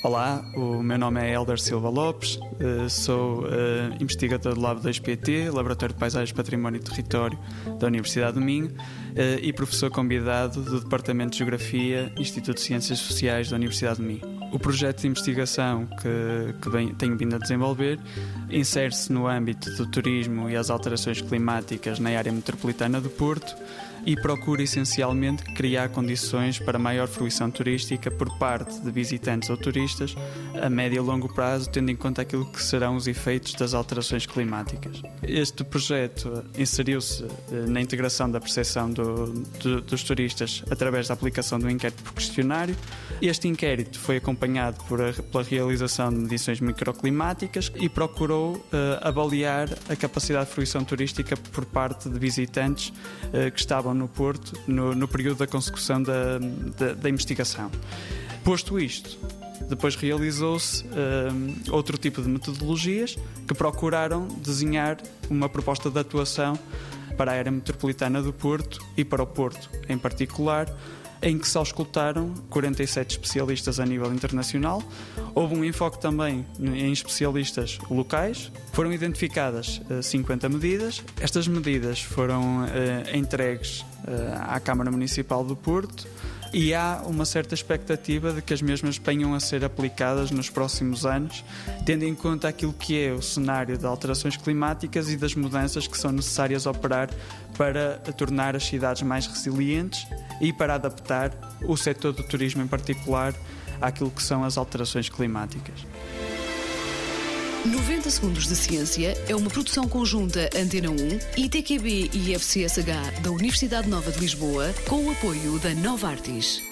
Olá, o meu nome é Helder Silva Lopes, eh, sou eh, investigador do Lab 2PT, Laboratório de Paisagens, Património e Território da Universidade do Minho eh, e professor convidado do Departamento de Geografia, Instituto de Ciências Sociais da Universidade do Minho. O projeto de investigação que, que tenho vindo a desenvolver insere-se no âmbito do turismo e as alterações climáticas na área metropolitana do Porto e procura essencialmente criar condições para maior fruição turística por parte de visitantes ou turistas a médio e longo prazo, tendo em conta aquilo que serão os efeitos das alterações climáticas. Este projeto inseriu-se eh, na integração da percepção do, do, dos turistas através da aplicação do inquérito por questionário. Este inquérito foi acompanhado por a, pela realização de medições microclimáticas e procurou uh, avaliar a capacidade de fruição turística por parte de visitantes uh, que estavam no Porto no, no período da consecução da, da, da investigação. Posto isto, depois realizou-se um, outro tipo de metodologias que procuraram desenhar uma proposta de atuação para a área metropolitana do Porto e para o Porto em particular, em que se auscultaram 47 especialistas a nível internacional. Houve um enfoque também em especialistas locais. Foram identificadas 50 eh, medidas. Estas medidas foram uh, entregues uh, à Câmara Municipal do Porto e há uma certa expectativa de que as mesmas venham a ser aplicadas nos próximos anos, tendo em conta aquilo que é o cenário de alterações climáticas e das mudanças que são necessárias operar para tornar as cidades mais resilientes e para adaptar o setor do turismo em particular àquilo que são as alterações climáticas. 90 Segundos de Ciência é uma produção conjunta Antena 1, ITQB e FCSH da Universidade Nova de Lisboa, com o apoio da Nova Artis.